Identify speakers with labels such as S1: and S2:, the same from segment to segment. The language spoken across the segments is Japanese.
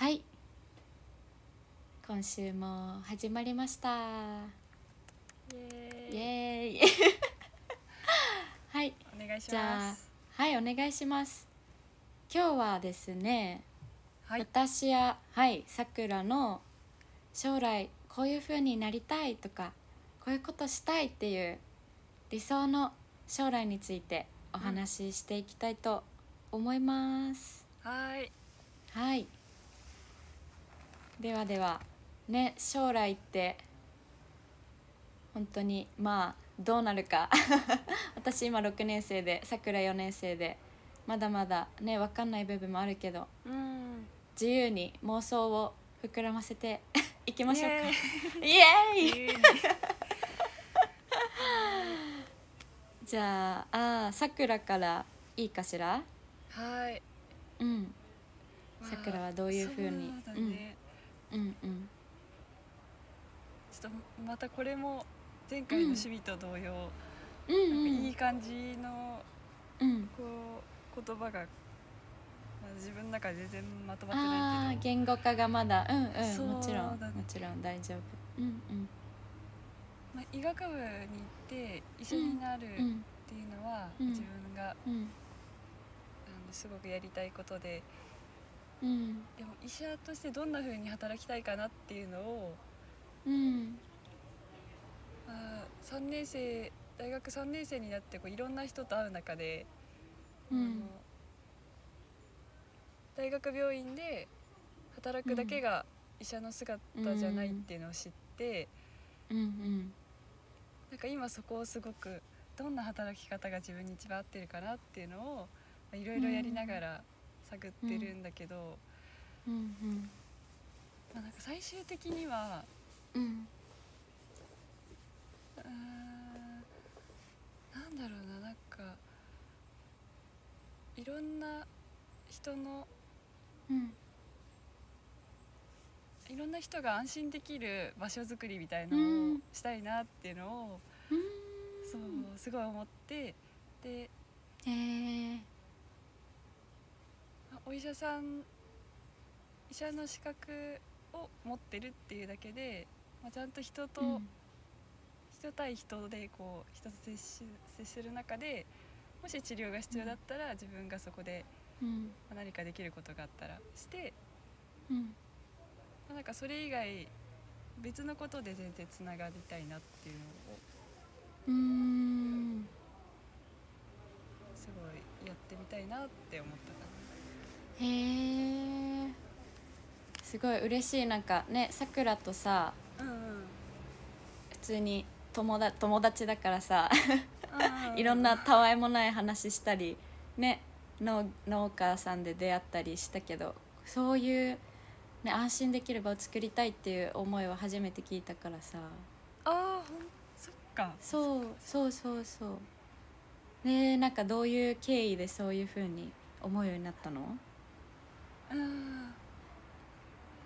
S1: はい。今週も始まりました。
S2: イエ
S1: イ。
S2: ーイ。
S1: はい。
S2: お願いし
S1: じゃあ
S2: ます
S1: はいお願いします。今日はですね、
S2: はい。
S1: 私やはいさくらの将来こういう風になりたいとかこういうことしたいっていう理想の将来についてお話ししていきたいと思います、
S2: はい。
S1: はいではではね将来って本当にまあどうなるか。私今6年生でさくら4年生でまだまだね分かんない部分もあるけど
S2: うん。
S1: 自由に妄想を膨らませて いきましょうか。
S2: イエ
S1: ーイ。じゃああーさくらからいいかしら？
S2: はい。
S1: うん。
S2: まあ
S1: さくらはどういう風に？
S2: そうだね、
S1: うんうん。
S2: ちょっとまたこれも前回の趣味と同様、
S1: うんう
S2: なんかいい
S1: ん
S2: 感じの
S1: うん。
S2: こう言葉が、まあ、自分の中で全然まとまって
S1: あ
S2: ないけど。
S1: ー言語化がまだ。うんうん。もちろん。もちろん大丈夫。うんうん。
S2: まあ、医学部に行って医者になるって
S1: うん
S2: いうのは、
S1: うん。
S2: 自分があ
S1: うん。
S2: のすごくやりたいことで
S1: うん。
S2: でも医者としてどんな風に働きたいかなっていうのを、
S1: うん。
S2: まあ、3年生大学3年生になってこういろんな人と会う中で、
S1: うん。
S2: 大学病院で働くだけが医者の姿じゃないっていうのを知って、
S1: うんうん。
S2: なんか今そこをすごくどんな働き方が自分に一番合ってるかなっていうのをまあいろいろやりながら探ってるんだけど、
S1: うんうん。
S2: まあ、なんか最終的には
S1: うん
S2: うーんなんだろうななんかいろんな人の
S1: うん。
S2: いろんな人が安心できる場所づくりみたいの
S1: う
S2: を
S1: ん
S2: したいなっていうのを、
S1: うん。
S2: そうすごい思ってで
S1: へえ
S2: まあお医者さん医者の資格を持ってるっていうだけで、まあ、ちゃんと人と、
S1: うん。
S2: 人対人でこう人と接し接する中でもし治療が必要だったら自分がそこで
S1: うん。
S2: まあ何かできることがあったらして、
S1: うん。
S2: まあなんかそれ以外別のことで全然つながりたいなっていうのを
S1: うん。
S2: すごいやってみたいなって思ったか
S1: へえすごい嬉しい。なんかねさくらとさ
S2: な。うんうん。
S1: 普通に友だ友達だからさいろんなたわいもない話したりね農農家さんで出会ったりしたけどそういう、ね、安心できる場を作りたいっていう思いは初めて聞いたからさ。
S2: ああほんそっか。
S1: そうそうそうそう。ねなんかどういう経緯でそういうふうに思うようになったの？
S2: うん。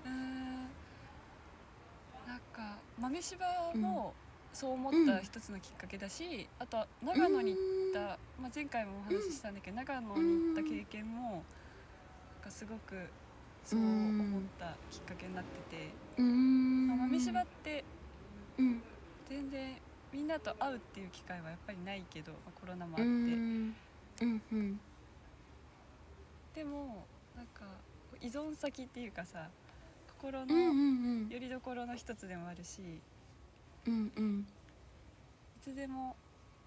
S2: うん。なんか豆柴もそう思った一つのきっかけだし、あとは長野に行った、まあ、前回もお話ししたんだけど、長野に行った経験もなんかすごくそう思ったきっかけになってて、
S1: うん。
S2: まあ、豆柴って
S1: うん。
S2: 全然みんなと会うっていう機会はやっぱりないけど、まあ、コロナもあ
S1: う
S2: って、
S1: ん。うんうん。
S2: でもなんか依存先っていうかさ心のよりどころの一つでもあるし、
S1: うんうん。
S2: いつでも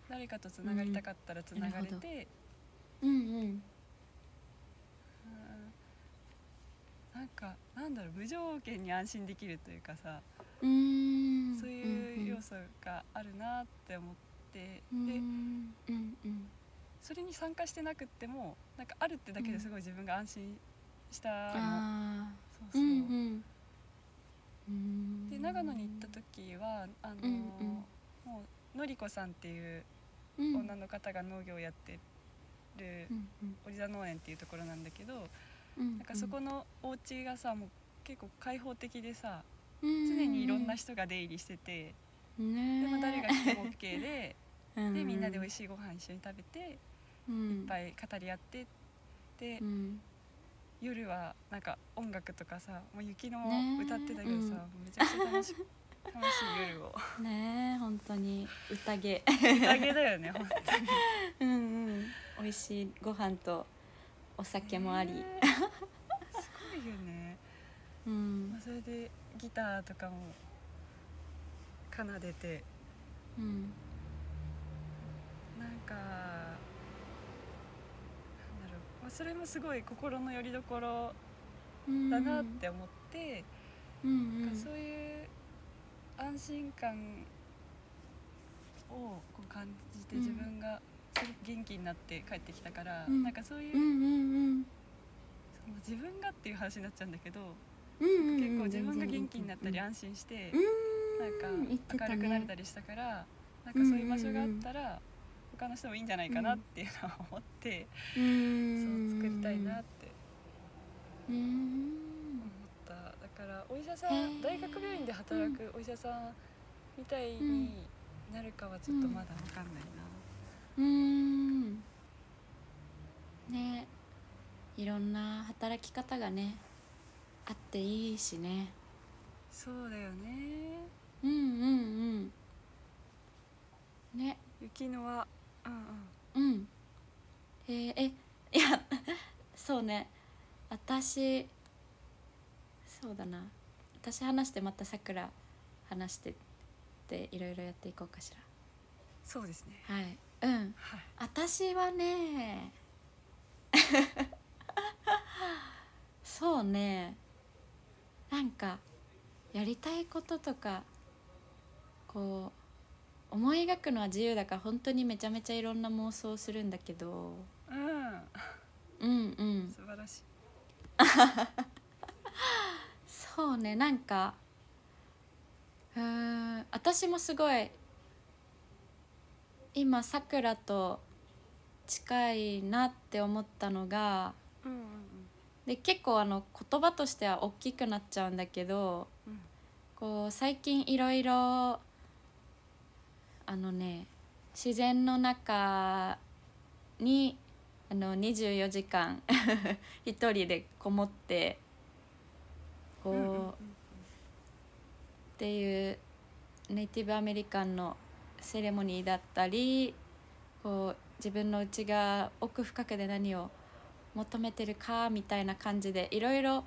S2: 誰かとつながりたかったらつながれて、
S1: うんうん。
S2: うんなんかなんだろう無条件に安心できるというかさ、
S1: うん。
S2: そういう要素があるなって思って、
S1: うん
S2: でそれに参加してなくってもなんかあるってだけですごい自分が安心したそうそう、
S1: ーう。んうんうん。
S2: で長野に行った時はあの、
S1: うんうん。
S2: もうのりこさんっていう
S1: うん。
S2: 女の方が農業をやってる
S1: うんうん。
S2: オリザ農園っていうところなんだけど、
S1: うん
S2: なんかそこのお家がさもう結構開放的でさ
S1: 常
S2: 常にいろんな人が出入りしてて、
S1: ね。
S2: でも誰が来ても OK で
S1: うん。
S2: でみんなで美味しいご飯一緒に食べて
S1: うん。
S2: いっぱい語り合ってで
S1: うん
S2: 夜はなんか音楽とかさもう雪の
S1: ね
S2: 歌ってたけどさ、
S1: うん。
S2: めちゃくちゃ楽し 楽しい夜を。
S1: ねえ本当に。宴。
S2: 宴だよね本当に。
S1: うんうん。美味しいご飯とお酒もあり、
S2: ねすごいよね、
S1: うん。
S2: まあ、それでギターとかも奏でて。
S1: うん。
S2: なんかそれもすごい心の拠り所
S1: うん。
S2: だなって思って、
S1: うん
S2: なんかそういう安心感をこう感じて
S1: うん
S2: 自分がすごく元気になって帰ってきたから、
S1: うん。
S2: なんかそういう、
S1: うんうんうん。
S2: その自分がっていう話になっちゃうんだけど、
S1: うんうんうん
S2: 結構自分が元気になったり
S1: うん。
S2: 安心して、
S1: うん。
S2: なんか明るくなれたりしたから、なんかそういう場所があったら、他の人もいいんじゃないかなっていうのを思って、
S1: うん。
S2: そう作りたいなって。
S1: うん。
S2: 思った。だからお医者さん大学病院で働くお医者さんみたいになるかはちょっとまだ分かんないな、
S1: うん。ね。いろんな働き方がねあっていいしね。
S2: そうだよね。
S1: うんうんうん。ね。
S2: 雪乃はうんうん。
S1: うん。えーえいや そうね。私そうだな。私話してまたさくら話してっていろいろやっていこうかし
S2: そうですね。
S1: らはい。うん。
S2: はい。
S1: 私はね そうね。なんかやりたいこととかこう思い描くのは自由だから本当にめちゃめちゃいろんな妄想をするんだけど。
S2: うん。
S1: うんうん。
S2: 素晴らしい。
S1: そうねなんかうーん私もすごい今さくらと近いなって思ったのが
S2: うんうん。
S1: で結構あの言葉としては大きくなっちゃうんだけど
S2: うん。
S1: こう最近いろいろあのね自然の中にあの24時間 一人でこもってこう、
S2: うんうんうん。
S1: っていうネイティブアメリカンのセレモニーだったりこう自分の内側奥深くで何を求めてるかみたいな感じでいろいろ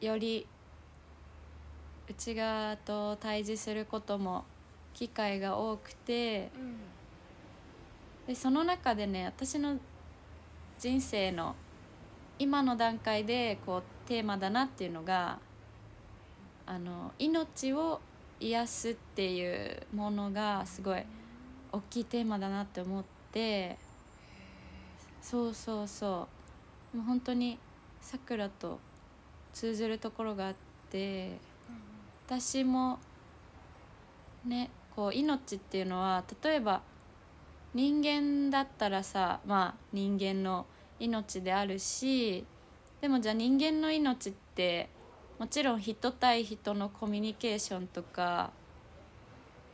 S1: より内側と対峙することも機会が多くて
S2: うん。
S1: でその中でね私の人生の今の段階でこうテーマだなっていうのがあの命を癒すっていうものがすごい大きいテーマだなって思ってそうそうそう。もう本当にさくらと通ずるところがあって私もねこう命っていうのは例えば人間だったらさまあ人間の命であるしでもじゃあ人間の命ってもちろん人対人のコミュニケーションとか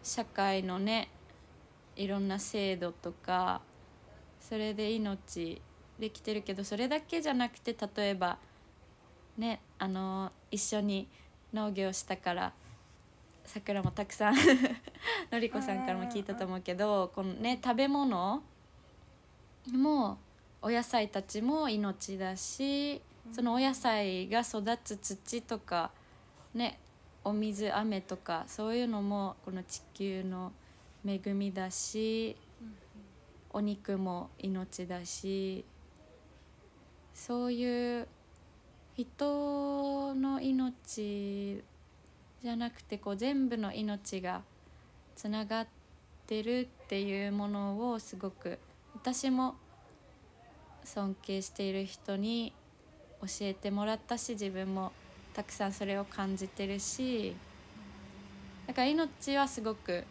S1: 社会のねいろんな制度とかそれで命できてるけどそれだけじゃなくて例えばねあの一緒に農業したからさくらもたくさん のりこさんからも聞いたと思うけどこのね食べ物もお野菜たちも命だしそのお野菜が育つ土とかねお水雨とかそういうのもこの地球の恵みだしお肉も命だしそういう人の命じゃなくてこう全部の命がつながってるっていうものをすごく私も尊敬している人に教えてもらったし自分もたくさんそれを感じてるしだから命はすごく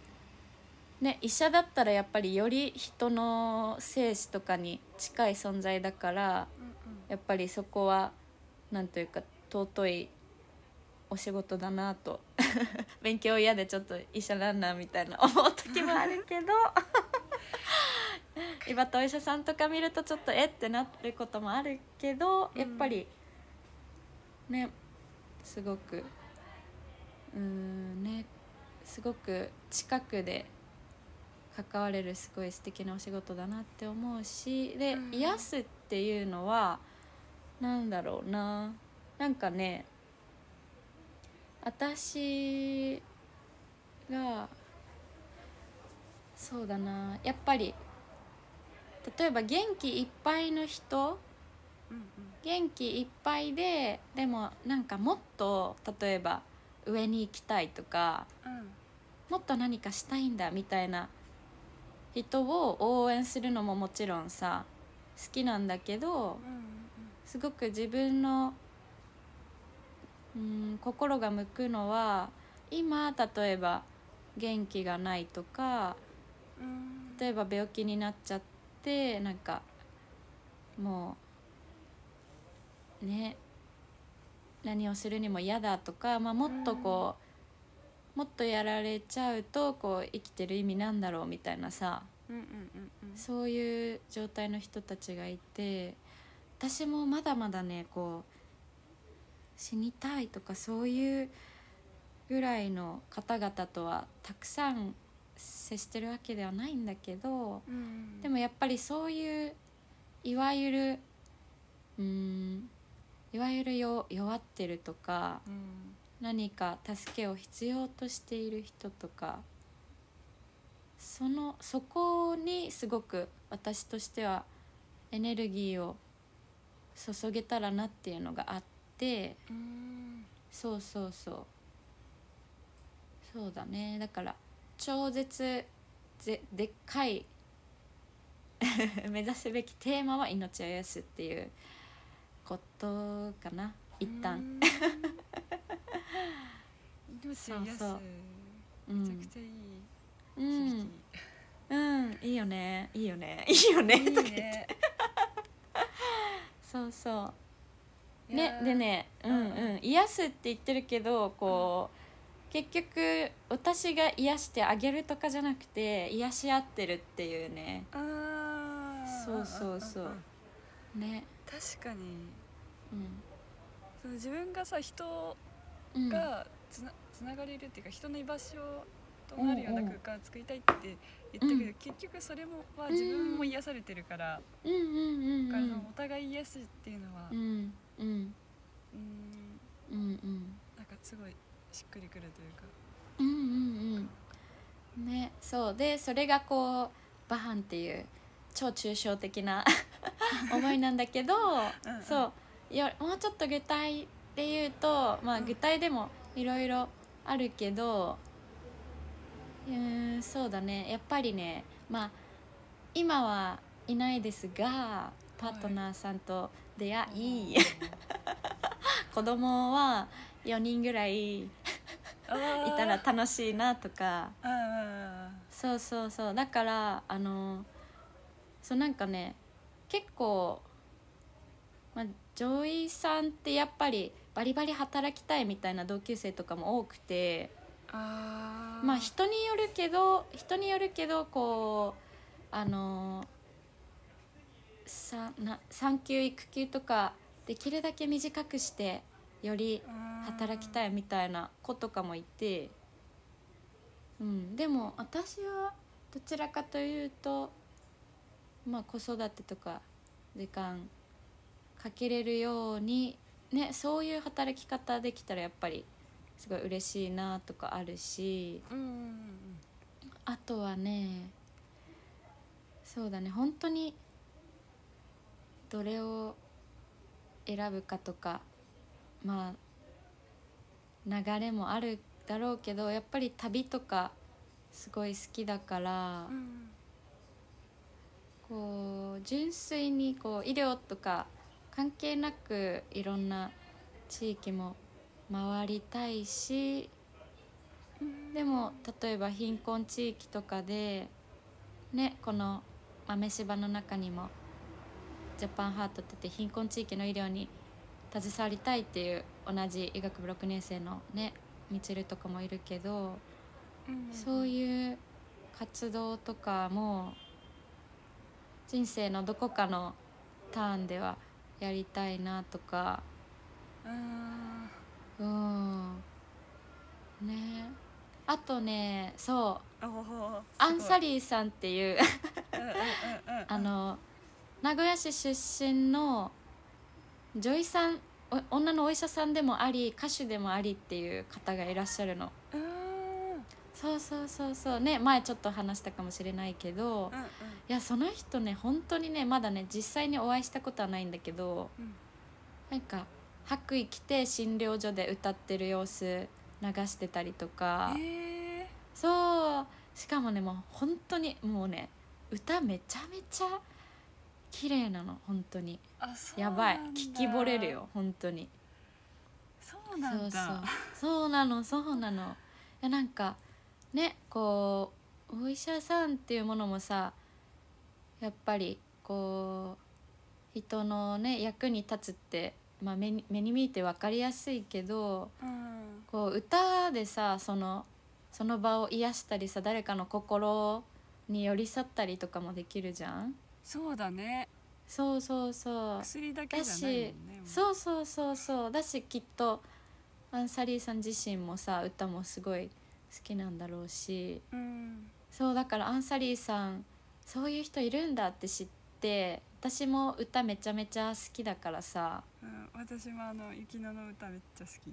S1: ね医者だったらやっぱりより人の生死とかに近い存在だからやっぱりそこはなんというか尊いお仕事だなと。勉強嫌でちょっと医者なんなみたいな思う時もあるけど。岩田お医者さんとか見るとちょっとえってなることもあるけど
S2: うん
S1: やっぱりねすごくうーんねすごく近くで関われるすごい素敵なお仕事だなって思うしで、
S2: うん。
S1: 癒すっていうのはなんだろうな。なんかね私がそうだな。やっぱり例えば元気いっぱいの人
S2: うんうん。
S1: 元気いっぱいででもなんかもっと例えば上に行きたいとか
S2: うん。
S1: もっと何かしたいんだみたいな人を応援するのももちろんさ好きなんだけど
S2: うん
S1: すごく自分のうん心が向くのは今例えば元気がないとか
S2: うん。
S1: 例えば病気になっちゃってなんかもうね何をするにも嫌だとか、まあ、もっとこう、もっとやられちゃうとこう生きてる意味なんだろうみたいなさそういう状態の人たちがいて私もまだまだねこう死にたいとかそういうぐらいの方々とはたくさん接してるわけではないんだけど
S2: うん
S1: でもやっぱりそういういわゆるうーんいわゆるよ弱ってるとか
S2: うん。
S1: 何か助けを必要としている人とかそのそこにすごく私としてはエネルギーを注げたらなっていうのがあって
S2: うん
S1: そうそうそう。そうだね。だから超絶ぜでっかい 目指すべきテーマは命を癒すっていうことかな。一旦。
S2: うん命を癒す。
S1: そうそう。う
S2: めちゃく
S1: ん
S2: ちゃいい。
S1: うん。
S2: 響
S1: うん。いいよね。いいよね。いいよね。とか言って。
S2: ね
S1: そうそう。ねでねうん
S2: うん。
S1: うん癒すって言ってるけどこう結局私が癒してあげるとかじゃなくて癒し合ってるっていうね。
S2: あー。
S1: そうそうそう。んね。
S2: 確かに。
S1: うん。
S2: その自分がさ人
S1: うん。
S2: がつなつながれるっていうか人の居場所となるような空間を作りたいって言ったけど、
S1: うん
S2: 結局それもは自分も癒されてるから、
S1: うんうんうん
S2: お互い癒すっていうのは、
S1: うんうん
S2: うん。
S1: うんうん
S2: なんかすごいしっくりくるというか。
S1: うんうんうん。ねそう。でそれがこうバハンっていう超抽象的な 思いなんだけど
S2: うんうん。
S1: そう。よもうちょっと具体で言うとまあ
S2: うん。
S1: 具体でもいろいろあるけどうーんそうだね。やっぱりねまあ今はいないですがパートナーさんと出会い、子供は4人ぐらいいたら楽しいなとか。そうそうそう。だからあのそうなんかね結構、まあ、女医さんってやっぱりバリバリ働きたいみたいな同級生とかも多くてまあ人によるけど人によるけどこうあのさな産休育休とかできるだけ短くしてより働きたいみたいな子とかもいて、うん、でも私はどちらかというとまあ子育てとか時間かけれるようにねそういう働き方できたらやっぱりすごい嬉しいなとかあるし
S2: うんうんうん
S1: あとはねそうだね本当にどれを選ぶかとかまあ流れもあるだろうけどやっぱり旅とかすごい好きだから
S2: うん
S1: こう純粋にこう医療とか関係なくいろんな地域も回りたいしでも例えば貧困地域とかでねこの豆柴の中にもジャパンハートってて貧困地域の医療に携わりたいっていう同じ医学部6年生のねみちるとかもいるけどそういう活動とかも人生のどこかのターンではやりたいなとか。
S2: うん
S1: うん。ね。あとねそう。アンサ
S2: リ
S1: リーさんっていう。あの名古屋市出身の女医さんお女のお医者さんでもあり歌手でもありっていう方がいらっしゃるの。
S2: うん。
S1: そうそうそうそう。ね前ちょっと話したかもしれないけど
S2: うんうん。
S1: いやその人ね本当にねまだね実際にお会いしたことはないんだけど
S2: うん。
S1: なんか白衣着て診療所で歌ってる様子流してたりとか。
S2: え
S1: そう。しかもねもう本当にもうね歌めちゃめちゃ綺麗なの本当に。やばい。聞き惚れるよ本当に。
S2: そうなんだ。
S1: そうそう。そうなのそうなの。いやなんかねこうお医者さんっていうものもさやっぱりこう人のね役に立つって、まあ、目に目に見えて分かりやすいけど
S2: うん。
S1: こう歌でさそのその場を癒したりさ誰かの心に寄り添ったりとかもできるじゃん？
S2: そうだね。
S1: そうそうそう。
S2: 薬だけ
S1: だ
S2: じゃないもん
S1: しそうそうそうそう。だしきっとアンサリーさん自身もさ歌もすごい好きなんだろうし。
S2: うん。
S1: そうだからアンサリーさんそういう人いるんだって知って私も歌めちゃめちゃ好きだからさ。
S2: うん、私もあの雪乃の歌めっちゃ好き。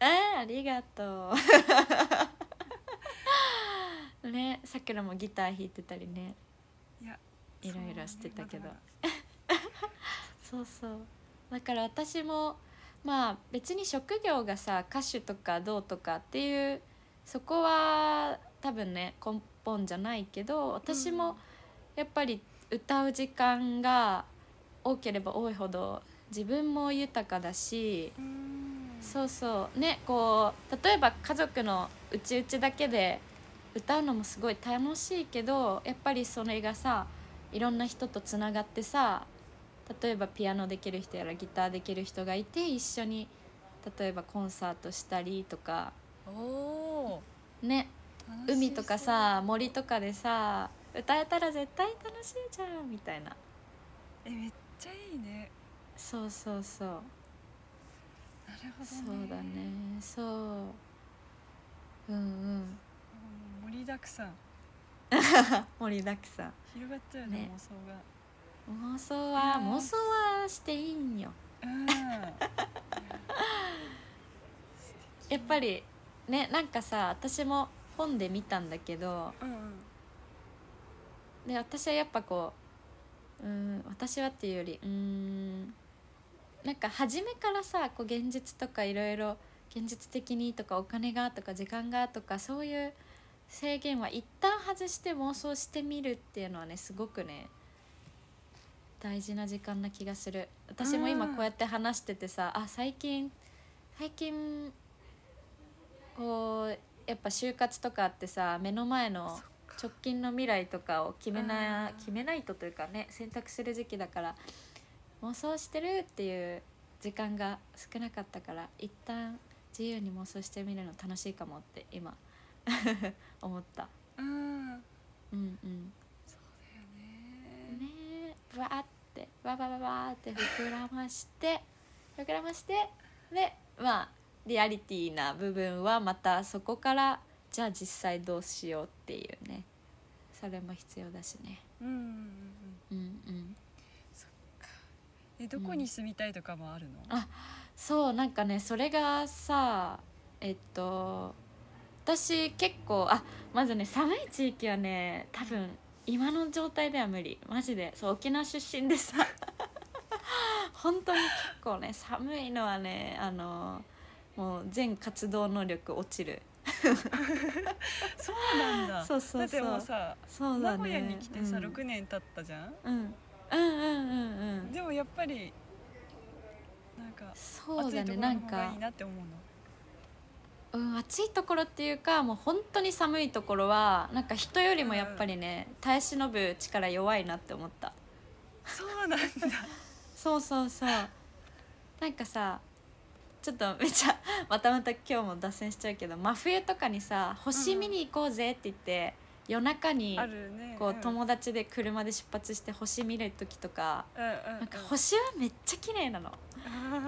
S1: えー、ありがとう。ねさくらもギター弾いてたりね。
S2: いや
S1: いろいろしてたけど。
S2: そう
S1: そうだから私もまあ別に職業がさ歌手とかどうとかっていうそこは多分ね根本じゃないけど私もやっぱり歌う時間が多ければ多いほど自分も豊かだしそうそうねこう例えば家族のうちうちだけで歌うのもすごい楽しいけどやっぱりそれがさいろんな人とつながってさ例えばピアノできる人やらギターできる人がいて一緒に例えばコンサートしたりとかね海とかさ森とかでさ歌えたら絶対楽しいじゃんみたいな。
S2: えめっちゃいいね。
S1: そうそうそう。
S2: なるほどね。
S1: そうだね。そう。うんうん。
S2: うん盛りだくさん。
S1: 盛りだくさん。
S2: 広がっちゃうね
S1: ね。
S2: 妄想が。
S1: 妄想は
S2: うん
S1: 妄想はしていいんよ。
S2: うん。
S1: やっぱりねなんかさ私も本で見たんだけど
S2: うんうん
S1: で私はやっぱこううん私はっていうよりうんなんか初めからさこう現実とかいろいろ現実的にとかお金がとか時間がとかそういう制限は一旦外して妄想してみるっていうのはねすごくね大事な時間な気がする。私も今
S2: うん
S1: こうやって話しててさあ最近最近こうやっぱ就活とかってさ目の前の直近の未来とかを決めな
S2: うん。
S1: 決めないとというかね選択する時期だから妄想してるっていう時間が少なかったから一旦自由に妄想してみるの楽しいかもって今 思った。
S2: うん。
S1: うんうん。
S2: そうだよね。
S1: ねえ。わーって。わわわわーって膨らまして膨らましてでまあリアリティな部分はまたそこからじゃあ実際どうしようっていうねそれも必要だしね。
S2: うんうんうんうん。
S1: うんうん。
S2: えどこに住みたいとかもあるの、
S1: あそうなんかねそれがさえっと私結構あまずね寒い地域はね多分今の状態では無理。マジで。そう沖縄出身でさ。本当に結構ね寒いのはねあのもう全活動能力落ちる
S2: そうなんだ。
S1: そうそうそう。
S2: だってもうさ
S1: そうだね。
S2: 名古屋に来てさ、
S1: うん。
S2: 6年経ったじゃん？
S1: うん、うんうんうんうん。
S2: でもやっぱりなんか
S1: そうだ
S2: 暑いところ
S1: ねなんか。
S2: いいなって思うの？
S1: うん、暑いところっていうかもう本当に寒いところはなんか人よりもやっぱりね、耐え忍ぶ力弱いなって思った。
S2: そうなんだ。
S1: そうそうそう。なんかさちょっとめっちゃまたまた今日も脱線しちゃうけど真冬とかにさ星見に行こうぜって言って、夜中にこう友達で車で出発して星見る時とか
S2: うんうんうん。
S1: なんか星はめっちゃ綺麗なの。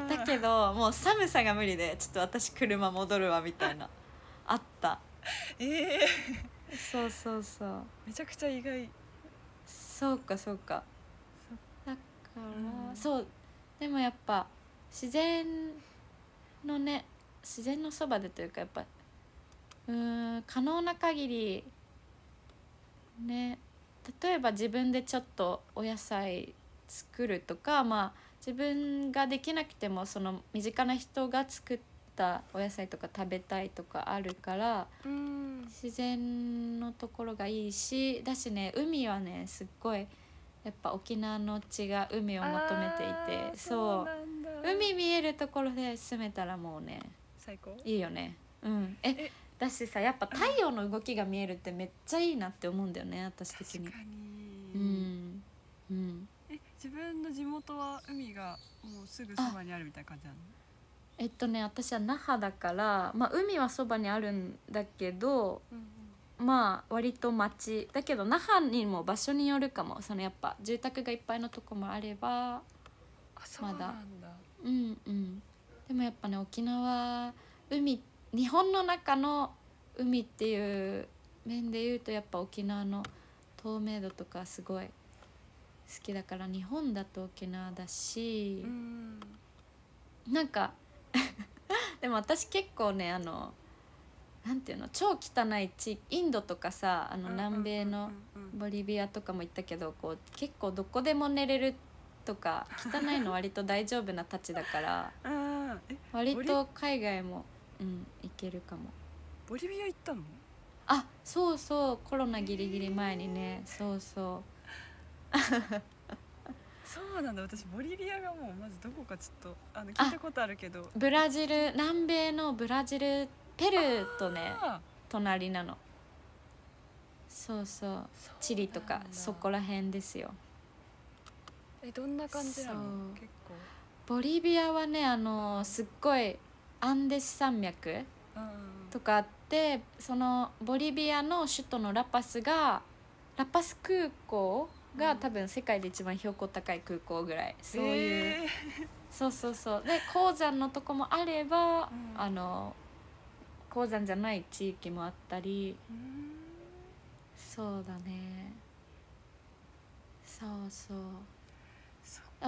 S1: だけどもう寒さが無理でちょっと私車戻るわみたいなあった。
S2: ええ
S1: そうそうそう。
S2: めちゃくちゃ意外。
S1: そうかそうか。だから、
S2: うん
S1: そう。でもやっぱ自然のね自然のそばでというかやっぱうーん可能な限りね例えば自分でちょっとお野菜作るとかまあ自分ができなくてもその身近な人が作ったお野菜とか食べたいとかあるから
S2: うん。
S1: 自然のところがいいしだしね海はねすっごいやっぱ沖縄の地が海を求めていてそう海見えるところで住めたらもうね
S2: 最高？
S1: いいよね。うん。え
S2: え？
S1: だしさやっぱ太陽の動きが見えるってめっちゃいいなって思うんだよね私的に。
S2: 確かに。
S1: うん。うん。
S2: え自分の地元は海がもうすぐそばにあるみたいな感じなの？
S1: えっとね私は那覇だからまあ海はそばにあるんだけど
S2: うん
S1: まあ割と町。だけど那覇にも場所によるかも。そのやっぱ住宅がいっぱいのとこもあれば
S2: あそうなんだ。
S1: うん。うんでもやっぱね沖縄海日本の中の海っていう面で言うとやっぱ沖縄の透明度とかすごい好きだから日本だと沖縄だし
S2: う、ん。
S1: なんか でも私結構ねあのなんていうの超汚い地域インドとかさあの南米のボリビアとかも行ったけどこう結構どこでも寝れるとか汚いの割と大丈夫なたちだから 割と海外も、うん、行けるかも。
S2: ボリビア行ったの？
S1: あそうそうコロナギリギリ前にね。そうそ
S2: そうなんだ。私ボリビアがもうまずどこかちょっとあの聞いたことあるけど。
S1: うブラジル南米のブラジルペルーとね
S2: あ
S1: 隣なの。そうそう。
S2: ー
S1: チリとか
S2: そ
S1: こら辺ですよ
S2: えどんな感じなの？結構。
S1: ボリビアはねあのすっごいアンデス山脈とかあってそのボリビアの首都のラパスがラパス空港が
S2: うん。
S1: 多分世界で一番標高高い空港ぐらい。そういう、
S2: え
S1: そうそうそう。で鉱山のとこもあれば、
S2: うん。
S1: あの鉱山じゃない地域もあったり。
S2: ーうん。
S1: そうだね。そうそう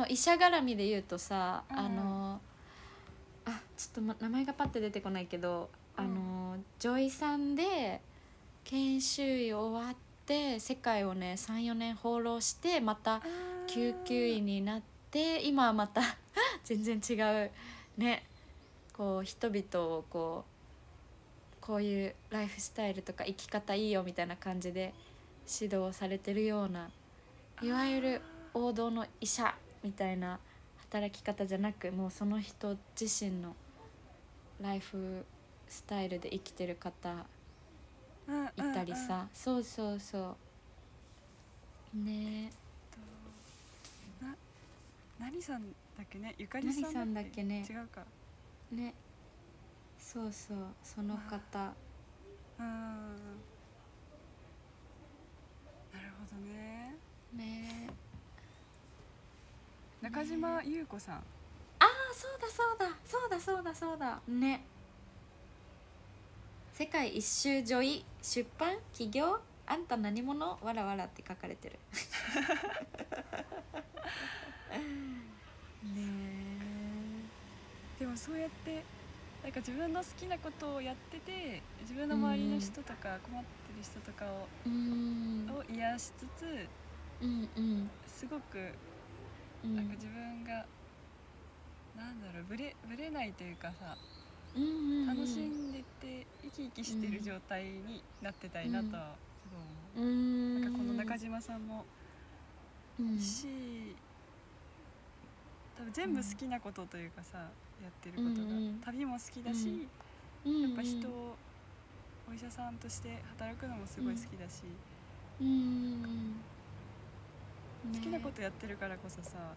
S1: 医者絡みで言うとさ、
S2: うん。
S1: あのあちょっと、ま、名前がパッて出てこないけど、あの女医さんで研修医終わって世界をね34年放浪してまた救急医になって今はまた 全然違うねこう人々をこうこういうライフスタイルとか生き方いいよみたいな感じで指導されてるようないわゆる王道の医者みたいな働き方じゃなくもうその人自身のライフスタイルで生きてる方いたりさ、そうそうそう。ね。
S2: な何さんだっけね？ゆかりさん
S1: 何さんだっけね。
S2: 違うか。
S1: ね。そうそう。その方。
S2: うんなるほどね。
S1: ね
S2: 中島優子さん。
S1: あそうだそうだ。そうだそうだそうだ。ね。世界一周女医出版起業あんた何者？わらわらって書かれてる。ね
S2: でもそうやってなんか自分の好きなことをやってて自分の周りの人とか困ってる人とかを,、
S1: えうん。
S2: を癒しつつ
S1: うんうん。
S2: すごく
S1: うん。
S2: なんか自分が、なんだろうぶれぶれないというかさ
S1: うんうんうん。
S2: 楽しんでて生き生きしてる状態になってたいなとはすごい思う。
S1: うん
S2: なんかこの中島さんも
S1: うん。
S2: し、多分全部好きなことというかさ、やってることが、
S1: うんうん
S2: 旅も好きだし、
S1: うん。
S2: やっぱ人をお医者さんとして働くのもすごい好きだし、
S1: うん
S2: 好きなことやってるからこそさ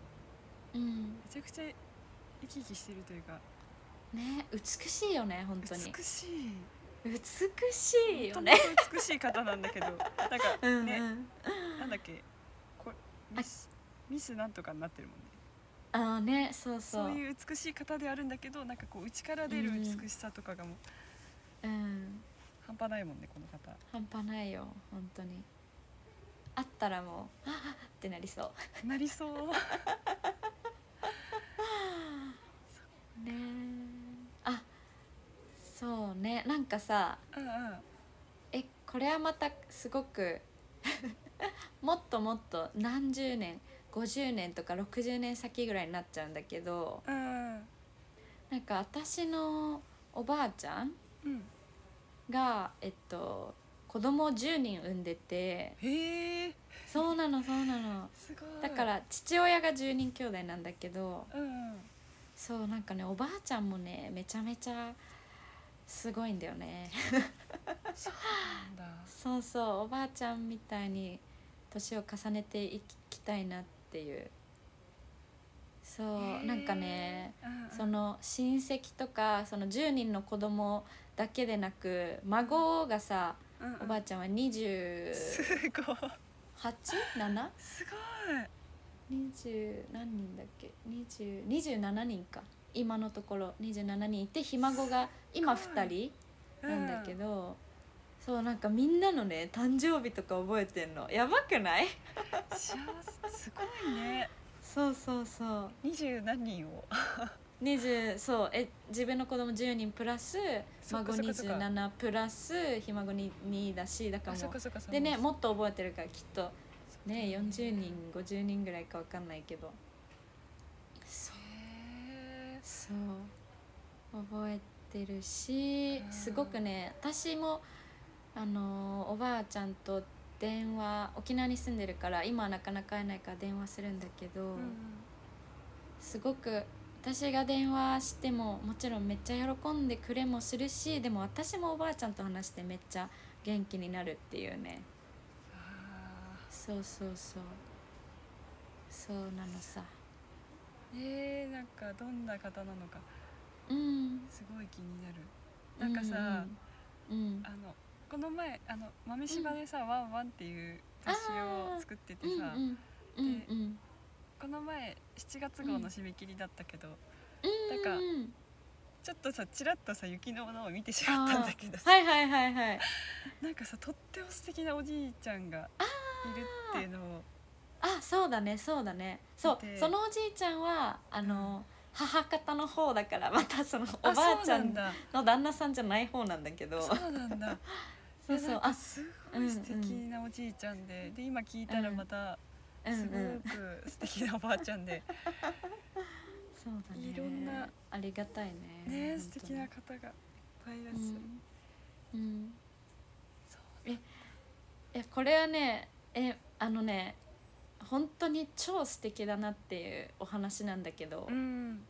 S1: うん。
S2: めちゃくちゃ生き生きしてるというか。
S1: ね美しいよね本当に。
S2: 美しい。
S1: 美しいよね。
S2: 美しい方なんだけど。なんか
S1: うんうん。
S2: ね、なんだっけ。こミスミスなんとかになってるもんね。
S1: ああねそうそ
S2: そうういう美しい方であるんだけどなんかこう内から出る美しさとかがもう
S1: うん。
S2: 半端ないもんねこの方。
S1: 半端ないよ本当にあったらもう「あっ!」ってなりそう。
S2: なりそう。
S1: ねあそうね。なんかさ
S2: うんうん。
S1: えこれはまたすごく もっともっと何十年50年とか60年先ぐらいになっちゃうんだけど
S2: うん。
S1: なんか私のおばあちゃん
S2: うん。
S1: がえっと子供を10人産んでて。
S2: へえ。
S1: そうなのそうなの。
S2: すごい。
S1: だから父親が10人兄弟なんだけど。
S2: うんうん。
S1: そうなんかねおばあちゃんもねめちゃめちゃすごいんだよね。
S2: そう
S1: そうおばあちゃんみたいに年を重ねていきたいなっていう。そうなんかね
S2: うんうん。
S1: その親戚とかその10人の子供だけでなく孫がさ
S2: うんうん。
S1: おばあちゃんは28
S2: すごい。
S1: 7
S2: すご
S1: 20何人だっけ？20 27人か。今のところ27人いてひ孫が今2人
S2: い。
S1: なんだけど、そうなんかみんなのね誕生日とか覚えてんの。やばくない？
S2: 幸せすごいね。
S1: そうそうそう。
S2: 二十何人を？
S1: 20そうえ自分の子供10人プラス孫
S2: かそっかそっか。
S1: 27プラスひ孫に2だしだか
S2: あ
S1: らもでね
S2: も
S1: もっと覚えてるからきっと。ね40人50人ぐらいか分かんないけど。そう。
S2: へ
S1: そう。覚えてるし
S2: うん
S1: すごくね私もあのーおばあちゃんと電話沖縄に住んでるから今はなかなか会えないから電話するんだけど、
S2: ーうん。
S1: すごく私が電話してももちろんめっちゃ喜んでくれもするしでも私もおばあちゃんと話してめっちゃ元気になるっていうね。
S2: あ
S1: そうそうそう。そうなのさ。
S2: ーえー、なんかどんな方なのか。
S1: うん。
S2: すごい気になる。なんかさ、
S1: うん、うん。
S2: あのこの前あの豆柴でさ、ワンワンっていう雑誌を作ってて
S1: うん
S2: さ、
S1: うん。うんうん
S2: この前7月号の締め切りだったけど、
S1: うん。
S2: なんか
S1: うん
S2: ちょっとさちらっとさ雪のものを見てしまったんだけど。さ、
S1: はいはいはいはい。
S2: なんかさとっても素敵なおじいちゃんがいるっていうのを
S1: あそうだねそうだね。そう
S2: で
S1: そのおじいちゃんはあの、母方の方だからまたそのお
S2: あ
S1: ばあちゃんの旦那さんじゃない方なんだけど。
S2: そうなんだ。
S1: そうそう。あ
S2: すごい素敵なおじいちゃんで、で今聞いたらまた
S1: うんうん
S2: すごく素敵なおばあちゃんで、
S1: そうだね。
S2: いろんな。
S1: ありがたいね。
S2: ね素敵な方がいっぱいいらっしゃる、
S1: うん、うん、
S2: そう
S1: えこれはねえあのね本当に超素敵だなっていうお話なんだけど、
S2: うん。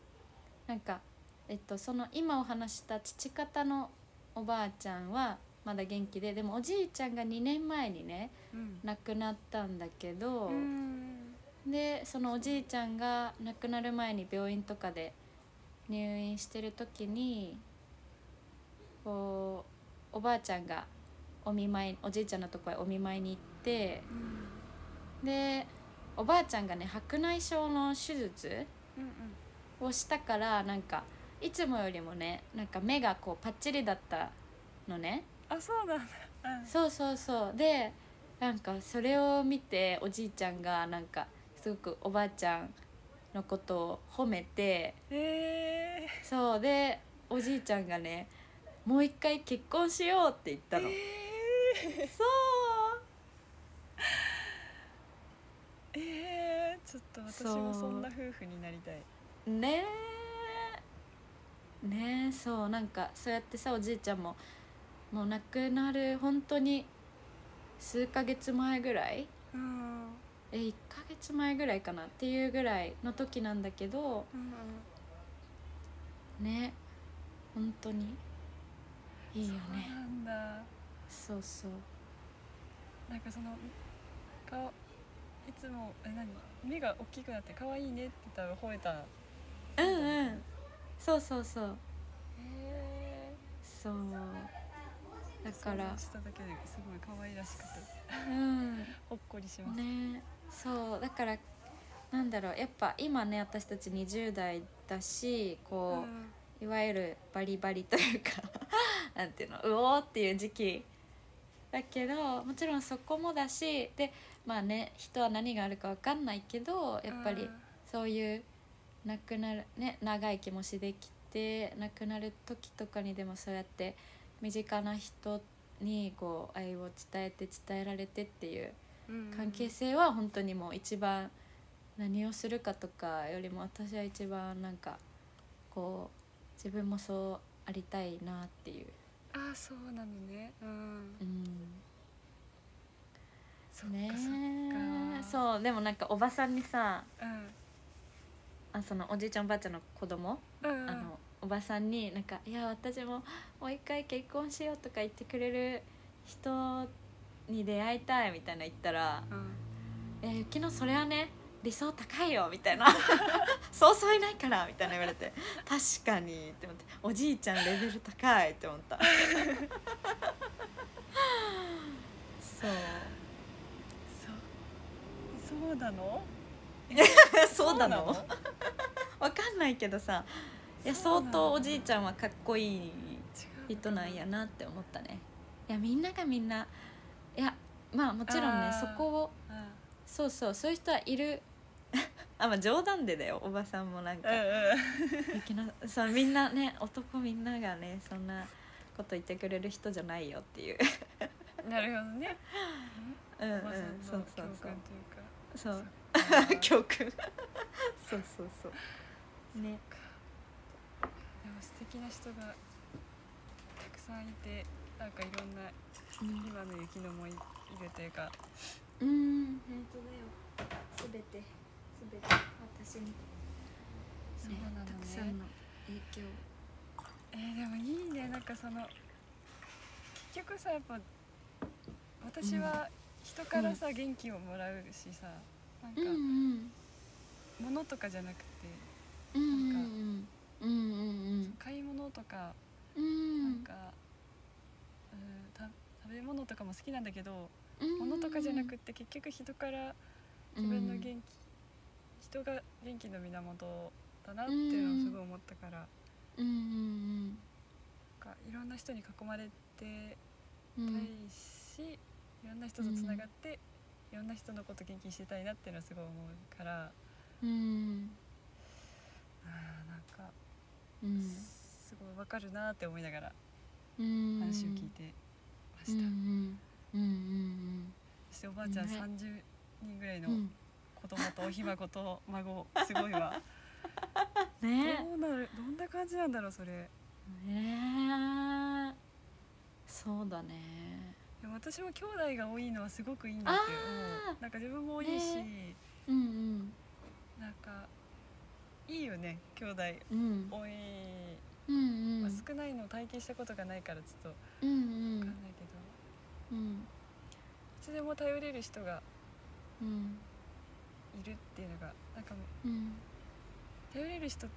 S1: なんか、えっと、その今お話した父方のおばあちゃんはまだ元気で。でもおじいちゃんが2年前にね
S2: うん。
S1: 亡くなったんだけど、
S2: うん。
S1: でそのおじいちゃんが亡くなる前に病院とかで入院してる時にこうおばあちゃんがお見舞いおじいちゃんのとこへお見舞いに行ってでおばあちゃんがね白内障の手術
S2: うんうん。
S1: をしたからなんかいつもよりもねなんか目がこうパッチリだったのね
S2: あそうなんだ、うん、
S1: そうそうそう。でなんかそれを見ておじいちゃんがなんかすごくおばあちゃんのことを褒めて
S2: え
S1: そう。でおじいちゃんがねもう一回結婚しようって言った
S2: ー、
S1: の、
S2: え
S1: そ
S2: ー、えー、ちょっと私もそんな夫婦になりたい。う。
S1: ねえねえそう。なんかそうやってさおじいちゃんももう亡くなる本当に数ヶ月前ぐらい。
S2: うん。
S1: え1ヶ月前ぐらいかなっていうぐらいの時なんだけど。
S2: うん。
S1: ね。本当に。いいよ
S2: そう
S1: ね
S2: なんだ。
S1: そうそう。
S2: なんかその顔いつもえ何？目が大きくなって可愛いねって言ったら吠えた
S1: うんうん。そうそうそう。
S2: へ
S1: そうだから。
S2: しただけですごい可愛らしくて。
S1: うん。
S2: ほっこりします、
S1: ね。そう。だからなんだろう。やっぱ今ね私たち20代だしこう、いわゆるバリバリというか なんていうのうおーっていう時期。だけどもちろんそこもだしでまあね人は何があるか分かんないけどやっぱりそういう亡くなるね長生きもしできて亡くなる時とかにでもそうやって身近な人にこう愛を伝えて伝えられてっていう
S2: うん
S1: 関係性は本当にもう一番何をするかとかよりも私は一番なんかこう自分もそうありたいなっていう、
S2: ああそうなのね。うん。
S1: うん、
S2: そ
S1: ね
S2: そ
S1: うでもなんかおばさんにさ
S2: うん。
S1: あそのおじいちゃんおばあちゃんの子供、
S2: うんうん。
S1: あのおばさんになんか「いや私ももう一回結婚しよう」とか言ってくれる人に出会いたいみたいな言ったら
S2: うん「
S1: いやゆきのそれはね理想高いよ」みたいな「そうそういないから」みたいな言われて「確かに」って思って。おじいちゃんレベル高いって思った。そう。
S2: そう。そうなの？
S1: そうなの？わかんないけどさいや相当おじいちゃんはかっこいい人なんやなって思ったね。いやみんながみんないやまあもちろんねそこを
S2: うん
S1: そうそうそういう人はいる。あまあ冗談でだよおばさんもなんか。
S2: うん
S1: そうみんなね男みんながねそんなこと言ってくれる人じゃないよっていう。
S2: なるほどね。
S1: うんうんそうそうそう。そう。教訓 そうそうそう。ね
S2: でも素敵な人がたくさんいて、なんかいろんな
S1: うん。
S2: 今の雪乃もいいるというか。
S1: うん本当だよ。すべてすべて私に。
S2: そうなのね。
S1: たくさんの影響。
S2: えー、でもいいね。なんかその結局さやっぱ私は人からさ、元気をもらうしさ。なんか
S1: うんうん。
S2: 物とかじゃなくて
S1: うんうんうんうん
S2: 買い物とか
S1: うん。
S2: なんか、うん、た食べ物とかも好きなんだけど
S1: うん
S2: 物とかじゃなくって結局人から自分の元気、人が元気の源だなっていうのをすごい思ったから、
S1: うんうん
S2: なんかいろんな人に囲まれて
S1: うん。うん
S2: たいし、いろんな人とつながって、いろんな人のこと元気にしてたいなっていうのはすごい思うから。
S1: うん。
S2: あーなんか
S1: うん。
S2: すごいわかるなって思いながら
S1: うん。
S2: 話を聞いてま
S1: う
S2: した、そしておばあちゃん
S1: ね
S2: 30人ぐらいの
S1: うん。
S2: 子供とおひ孫と孫すごいわ。
S1: ね。
S2: どうなるどんな感じなんだろうそれ。
S1: ね。そうだね。
S2: でも私も兄弟が多いのはすごくいいなって
S1: あー。
S2: 思うなんか自分も多いし、
S1: うんうん。
S2: なんかいいよね兄弟。
S1: うん。
S2: 多い、
S1: うん
S2: まあ
S1: うん
S2: 少ないのを体験したことがないからちょっと。
S1: うんう
S2: 分かんない
S1: ん
S2: けど、
S1: うん。
S2: いつでも頼れる人が
S1: うん。
S2: いるっていうのがなんかもう
S1: うん。
S2: 頼れる人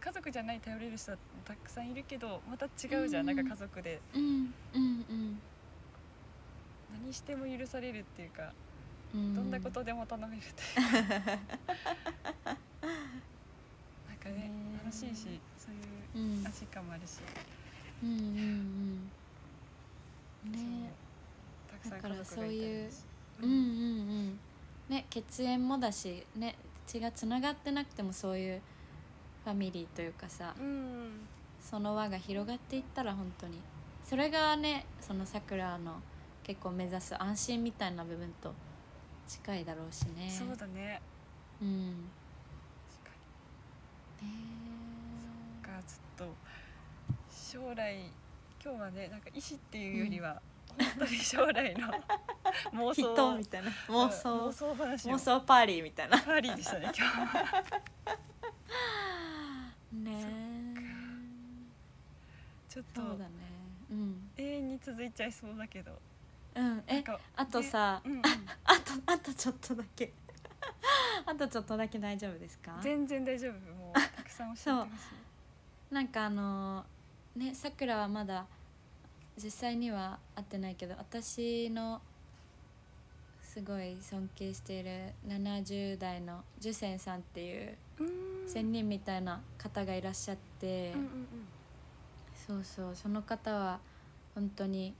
S2: 家族じゃない頼れる人はたくさんいるけどまた違うじゃん、
S1: うん
S2: なんか家族で。
S1: うんうん。
S2: 何しても許されるっていうか、
S1: うん。
S2: どんなことでも頼めるっていう 楽しいしそういう
S1: うん
S2: 安心感もあるし、
S1: うんうんうん
S2: そう
S1: ね
S2: たくさん
S1: だから
S2: 家族がいたり
S1: そういう
S2: し
S1: うんうんうん。ね血縁もだしね血がつながってなくてもそういうファミリーというかさ。
S2: うん
S1: その輪が広がっていったら本当に。それがねそのさくらの結構目指す安心みたいな部分と近いだろうしね。
S2: そうだね。
S1: うん。ね
S2: 確かにかちょっと将来今日はねなんか意思っていうよりは、本当に将来の 妄想。
S1: 人みたいな。妄想。
S2: うん妄想話を。
S1: 妄想パーリーみたいな。
S2: パーリーでしたね今日は。
S1: ね
S2: ちょっと
S1: そうだね。うん。
S2: 永遠に続いちゃいそうだけど。
S1: うん。えあとさ
S2: うんうん。
S1: あとあとちょっとだけ。あとちょっとだけ大丈夫ですか？
S2: 全然大丈夫。もうたくさん教えてほしい
S1: なんかあのーねさくらはまだ実際には会ってないけど私のすごい尊敬している70代のジュセンさんっていう
S2: うん。
S1: 仙人みたいな方がいらっしゃって、そうそうその方は本当に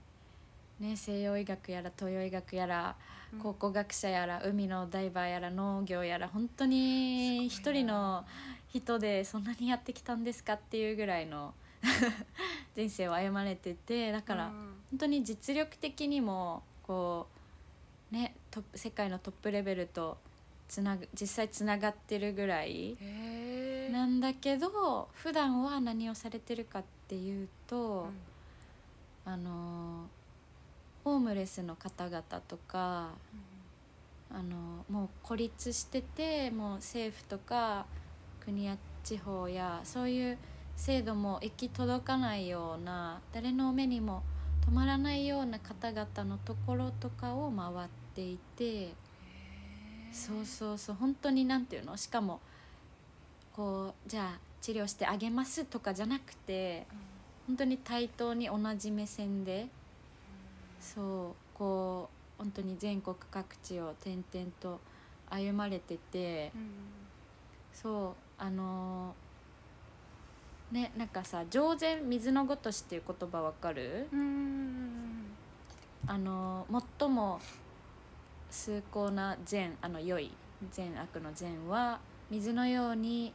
S1: ね西洋医学やら東洋医学やら
S2: うん。
S1: 考古学者やら海のダイバーやら農業やら本当に一人の人でそんなにやってきたんですかっていうぐらいの 人生を歩まれててだから
S2: うん。
S1: 本当に実力的にもこうね世界のトップレベルとつなぐ実際つながってるぐらいなんだけど普段は何をされてるかっていうと、あのホームレスの方々とかあのもう孤立しててもう政府とか国や地方やそういう制度も行き届かないような誰の目にも止まらないような方々のところとかを回っていてそうそうそう本当になんていうの？しかもこうじゃあ治療してあげますとかじゃなくて本当に対等に同じ目線でそうこう本当に全国各地を転々と歩まれてて
S2: うん
S1: そうあのーねなんかさ「上善水のごとし」っていう言葉わかる？あのー最も崇高な善あの良い善悪の善は水のように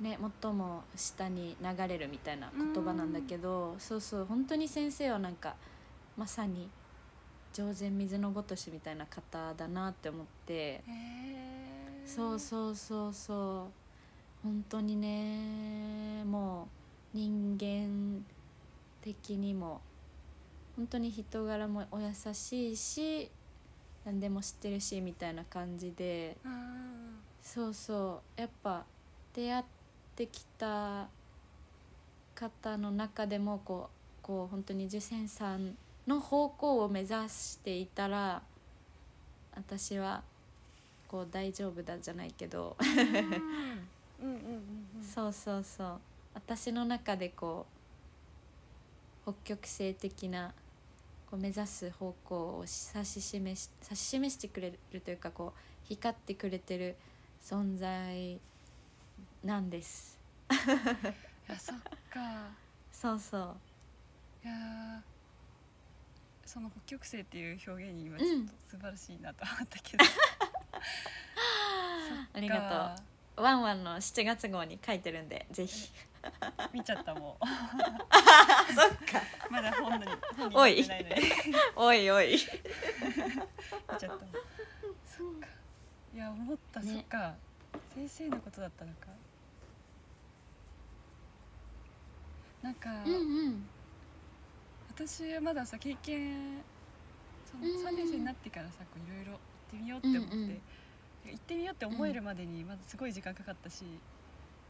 S1: ね最も下に流れるみたいな言葉なんだけどそうそう本当に先生はなんかまさに上善水のごとしみたいな方だなって思って。そうそうそうそう。本当にねもう人間的にも本当に人柄もお優しいし何でも知ってるしみたいな感じで。
S2: うん
S1: そうそう。やっぱ出会ってきた方の中でもこうこう本当に受験さんの方向を目指していたら私はこう大丈夫だじゃないけど。そうそうそう。私の中でこう北極星的なこう目指す方向を指し示し指し示してくれるというかこう光ってくれてる存在なんです。
S2: いやそっか。
S1: そうそう。
S2: いやーその北極星っていう表現に今
S1: うん
S2: ちょっと素晴らしいなと思ったけど、
S1: ありがとう。ワンワンの7月号に書いてるんでぜひ。
S2: う見ちゃったもう。
S1: そっか。
S2: まだ本に本に
S1: おいおいおい。
S2: 見ちゃったもん。そっか。いや思った、
S1: ね。
S2: そっか。先生のことだったのか。なんか、
S1: うんうん
S2: 私はまださ経験その
S1: うん。
S2: 3年生になってからさこういろいろ行ってみようって思って、
S1: うんうん。
S2: 行ってみようって思えるまでにまだすごい時間かかったし、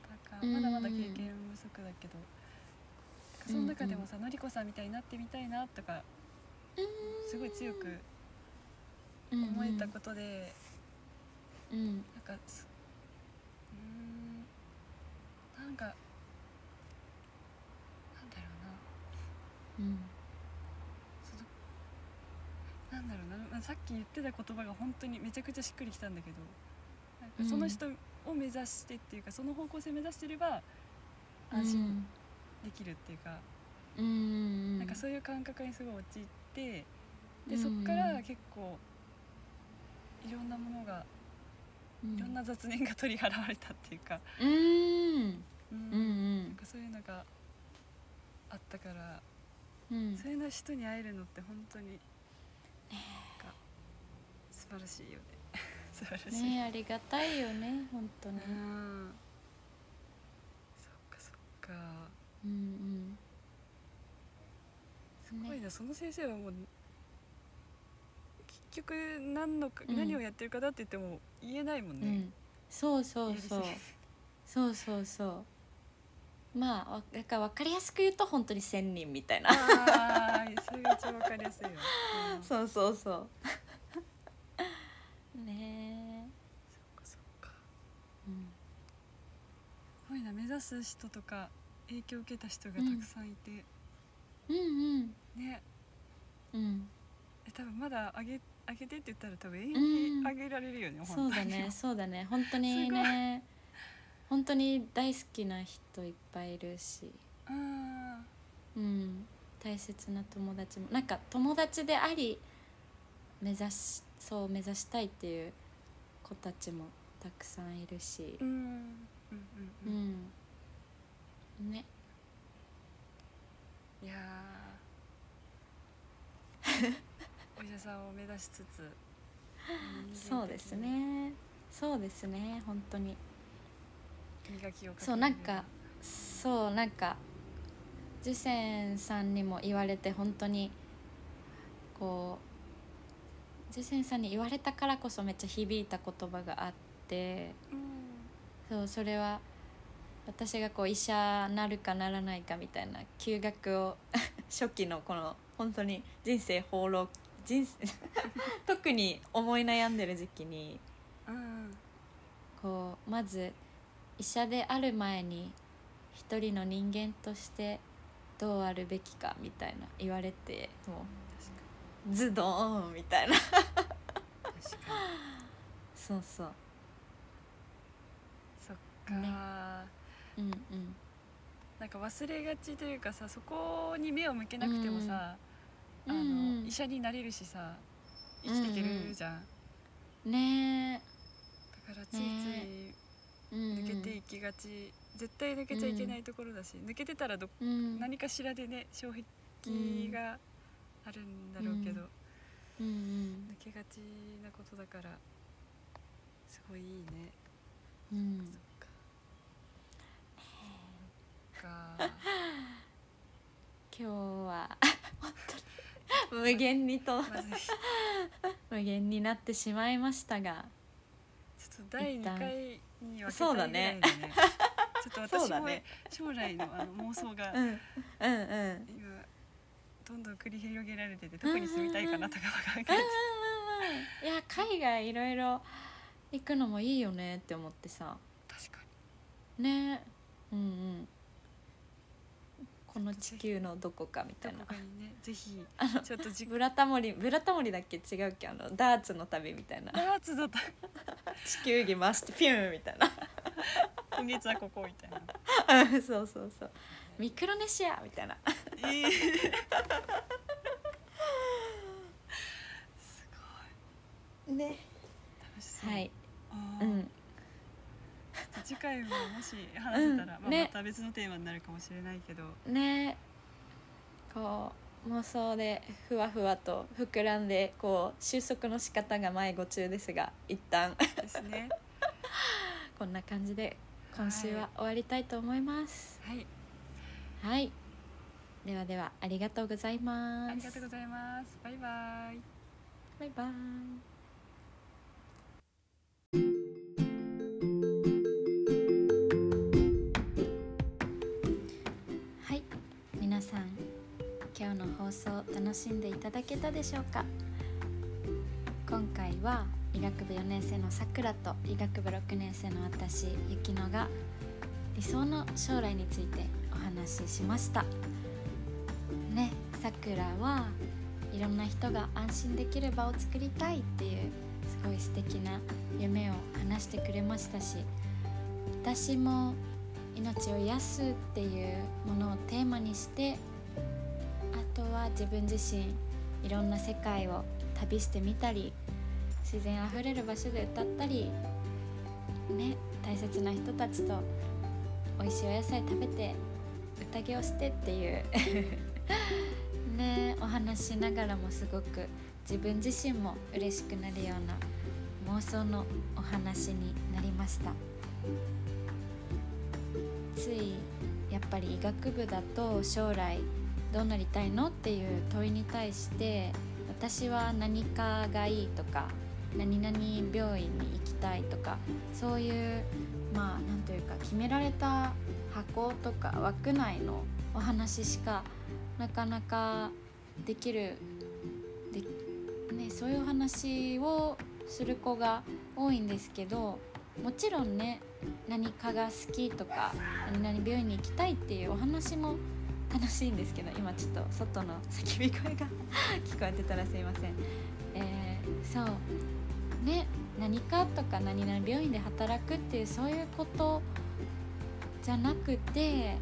S2: なん。か
S1: うん
S2: まだまだ経験不足だけど、なん。かその中でもさ、のりこさんみたいになってみたいなとかすごい強く思えたことで、
S1: うん。
S2: なんかすうーんなんかなんだろうな。
S1: うん
S2: なんだろうなまあさっき言ってた言葉が本当にめちゃくちゃしっくりきたんだけどなんかその人を目指してっていうか、その方向性目指してれば安心できるっていうか、
S1: うんうん
S2: なんかそういう感覚にすごい陥ってで
S1: うん
S2: そっから結構いろんなものが
S1: うん。
S2: いろんな雑念が取り払われたっていうか、
S1: うん。
S2: うん。
S1: うん
S2: なんかそういうのがあったから、
S1: うん。
S2: そういうの人に会えるのって本当に素晴らしいよね。素晴らしい、
S1: ねありがたいよね本当に。
S2: うん。そっかそっか。
S1: うんうん。
S2: すごい
S1: ね。
S2: な、その先生はもう結局何のか、
S1: うん。
S2: 何をやってるかだって言っても言えないもんね、
S1: うん。そうそうそう。そうそうそうまあわだから分かりやすく言うと本当に仙人みたいな。
S2: ああそれが一番わかりやすいよ、うん、そっ
S1: そうそう。そうね
S2: かそっか。
S1: え、うん。
S2: すごいな目指す人とか影響を受けた人がたくさんいて、
S1: うん
S2: ね。
S1: うん。
S2: え多分まだあげあげてって言ったら多分永遠
S1: うん。
S2: にあげられるよね、
S1: そうだ
S2: 本当に
S1: ねそうだね。本当にね 本当に大好きな人いっぱいいるし。
S2: うん
S1: うん大切な友達も。なんか友達であり目指しそう目指したいっていう子たちもたくさんいるし。
S2: うんうんうん
S1: う
S2: うん。
S1: んね。
S2: いやー。お医者さんを目指しつつ
S1: そうですね。そうですね。本当に
S2: 磨きをかけ
S1: そうなんかそうなんか受仙さんにも言われて本当にこう受仙さんに言われたからこそめっちゃ響いた言葉があって
S2: うん。
S1: そうそれは私がこう医者なるかならないかみたいな休学を 初期のこの本当に人生放浪人生 特に思い悩んでる時期に
S2: うん。
S1: こうまず医者である前に一人の人間としてどうあるべきかみたいな言われてもうズドーンみたいな。
S2: に。確かに。
S1: そうそう。
S2: そっか、
S1: ね。うんうん。
S2: なんか忘れがちというかさそこに目を向けなくてもさ、あの
S1: うんうん。
S2: 医者になれるしさ生きていけるじゃん、
S1: ね。
S2: だからついつい
S1: え、うんうん、
S2: 抜けていきがち、絶対抜けちゃいけないところだし、抜けてたらど
S1: うん。
S2: 何かしらでね障壁があるんだろうけど、
S1: うん。うん
S2: 抜けがちなことだからすごいいいね。
S1: うん。
S2: そっか。
S1: 今日は本当に 無限にと。無限になってしまいましたが
S2: 第2
S1: 一旦
S2: 回に分け
S1: そう
S2: たい
S1: ね。
S2: ね。ちょっと私も
S1: ね。
S2: 将来のあの妄想が
S1: うん。うんうん。
S2: 今どんどん繰り広げられててどこに住みたいかなとか考えて
S1: い。や海外いろいろ行くのもいいよねって思ってさ。
S2: 確か
S1: ね。うんうんこの地球のどこかみたいな。
S2: にどこかにねぜひちょっとじ
S1: ブラタモリブラタモリだっけ？違うっけ？あのダーツの旅みたいな。
S2: ダーツだった
S1: 地球儀回してピューンみたいな。
S2: 今月はここみたいな。
S1: う んそうそうそう。ミクロネシアみたいな。
S2: ええ す
S1: ね
S2: ごい。楽しそう。
S1: はい
S2: 次回ももし話せたら、まあ、
S1: うんね。
S2: また別のテーマになるかもしれないけど、
S1: ね。こう妄想でふわふわと膨らんでこう収束の仕方が迷子中ですが一旦。
S2: ですね。
S1: こんな感じで今週は終わりたいと思います。
S2: はい。
S1: はい、ではではありがとうございます。
S2: ありがとうございます。バイバイ。
S1: バイバイさん今日の放送楽しんでいただけたでしょうか？今回は医学部4年生のさくらと医学部6年生の私ゆきのが理想の将来についてお話ししました。ねさくらはいろんな人が安心できる場を作りたいっていうすごい素敵な夢を話してくれましたし私も命を癒すっていうものをテーマにしてあとは自分自身いろんな世界を旅してみたり自然あふれる場所で歌ったりね大切な人たちと美味しいお野菜食べて宴をしてっていう ねお話しながらもすごく自分自身も嬉しくなるような妄想のお話になりました。ついやっぱり医学部だと将来どうなりたいのっていう問いに対して私は何かがいいとか何々病院に行きたいとかそういうまあなんというか決められた箱とか枠内のお話しかなかなかできるで、ね、そういう話をする子が多いんですけどもちろんね何かが好きとか何々病院に行きたいっていうお話も楽しいんですけど今ちょっと外の叫び声が聞こえてたらすいません。えー、そう。ね何かとか何々病院で働くっていうそういうことじゃなくて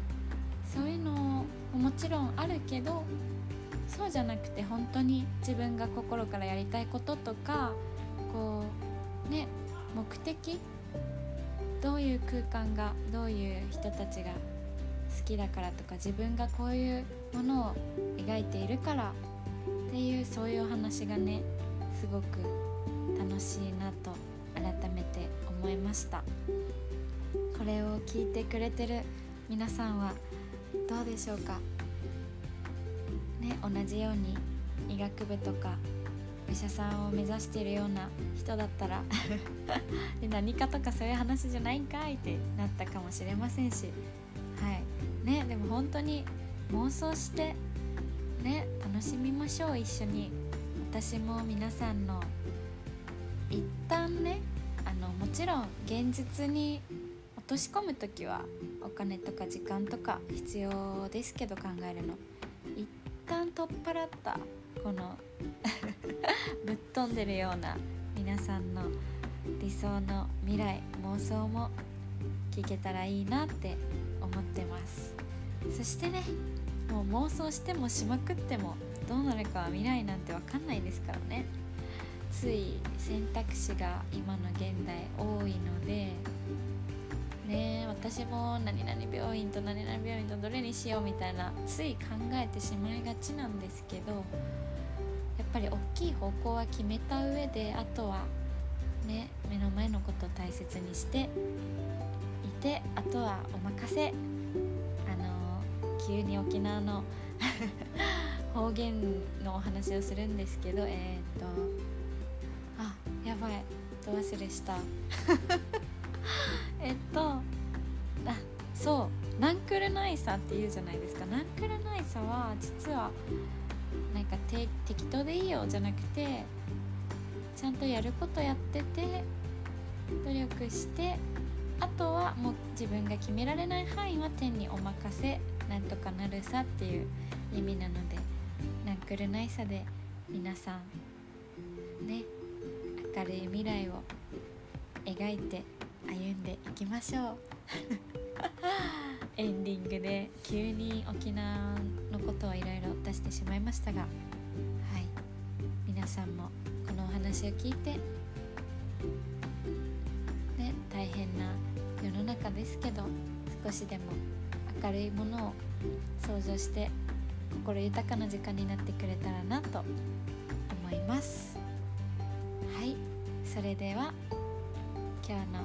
S1: そういうのももちろんあるけどそうじゃなくて本当に自分が心からやりたいこととかこうね目的どういう空間がどういう人たちが好きだからとか自分がこういうものを描いているからっていうそういうお話がねすごく楽しいなと改めて思いました。これを聞いてくれてる皆さんはどうでしょうか？ね同じように医学部とかお医者さんを目指しているような人だったら で何かとかそういう話じゃないんかいってなったかもしれませんし。はい。ねでも本当に妄想してね楽しみましょう一緒に。私も皆さんの一旦ねあのもちろん現実に落とし込む時はお金とか時間とか必要ですけど考えるの。一旦取っ払ったこの ぶっ飛んでるような皆さんの理想の未来妄想も聞けたらいいなって思ってます。そしてねもう妄想してもしまくってもどうなるかは未来なんて分かんないですからね。つい選択肢が今の現代多いのでね私も何々病院と何々病院とどれにしようみたいなつい考えてしまいがちなんですけどっぱり大きい方向は決めた上であとはね目の前のことを大切にしていてあとはお任せ。あの急に沖縄の 方言のお話をするんですけどえっ、とあやばい。ど忘れした。えっとあそう。ナンクルナイサって言うじゃないですか。ナンクルナイサは実はなんか適当でいいよじゃなくてちゃんとやることやってて努力してあとはもう自分が決められない範囲は天にお任せなんとかなるさっていう意味なのでナンクルナイサで皆さんね明るい未来を描いて歩んでいきましょう。エンディングで急に沖縄のことをいろいろ出してしまいましたがはい。皆さんもこのお話を聞いてね大変な世の中ですけど少しでも明るいものを想像して心豊かな時間になってくれたらなと思います。はい。それでは今日の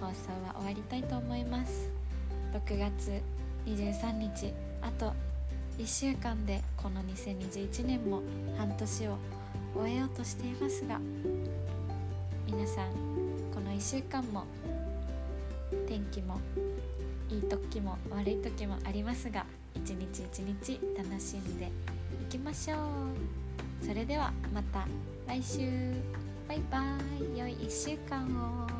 S1: 放送は終わりたいと思います。6月23日あと1週間でこの2021年も半年を終えようとしていますが皆さんこの1週間も天気もいい時も悪い時もありますが一日一日楽しんでいきましょう。それではまた来週。バイバイ。良い1週間を。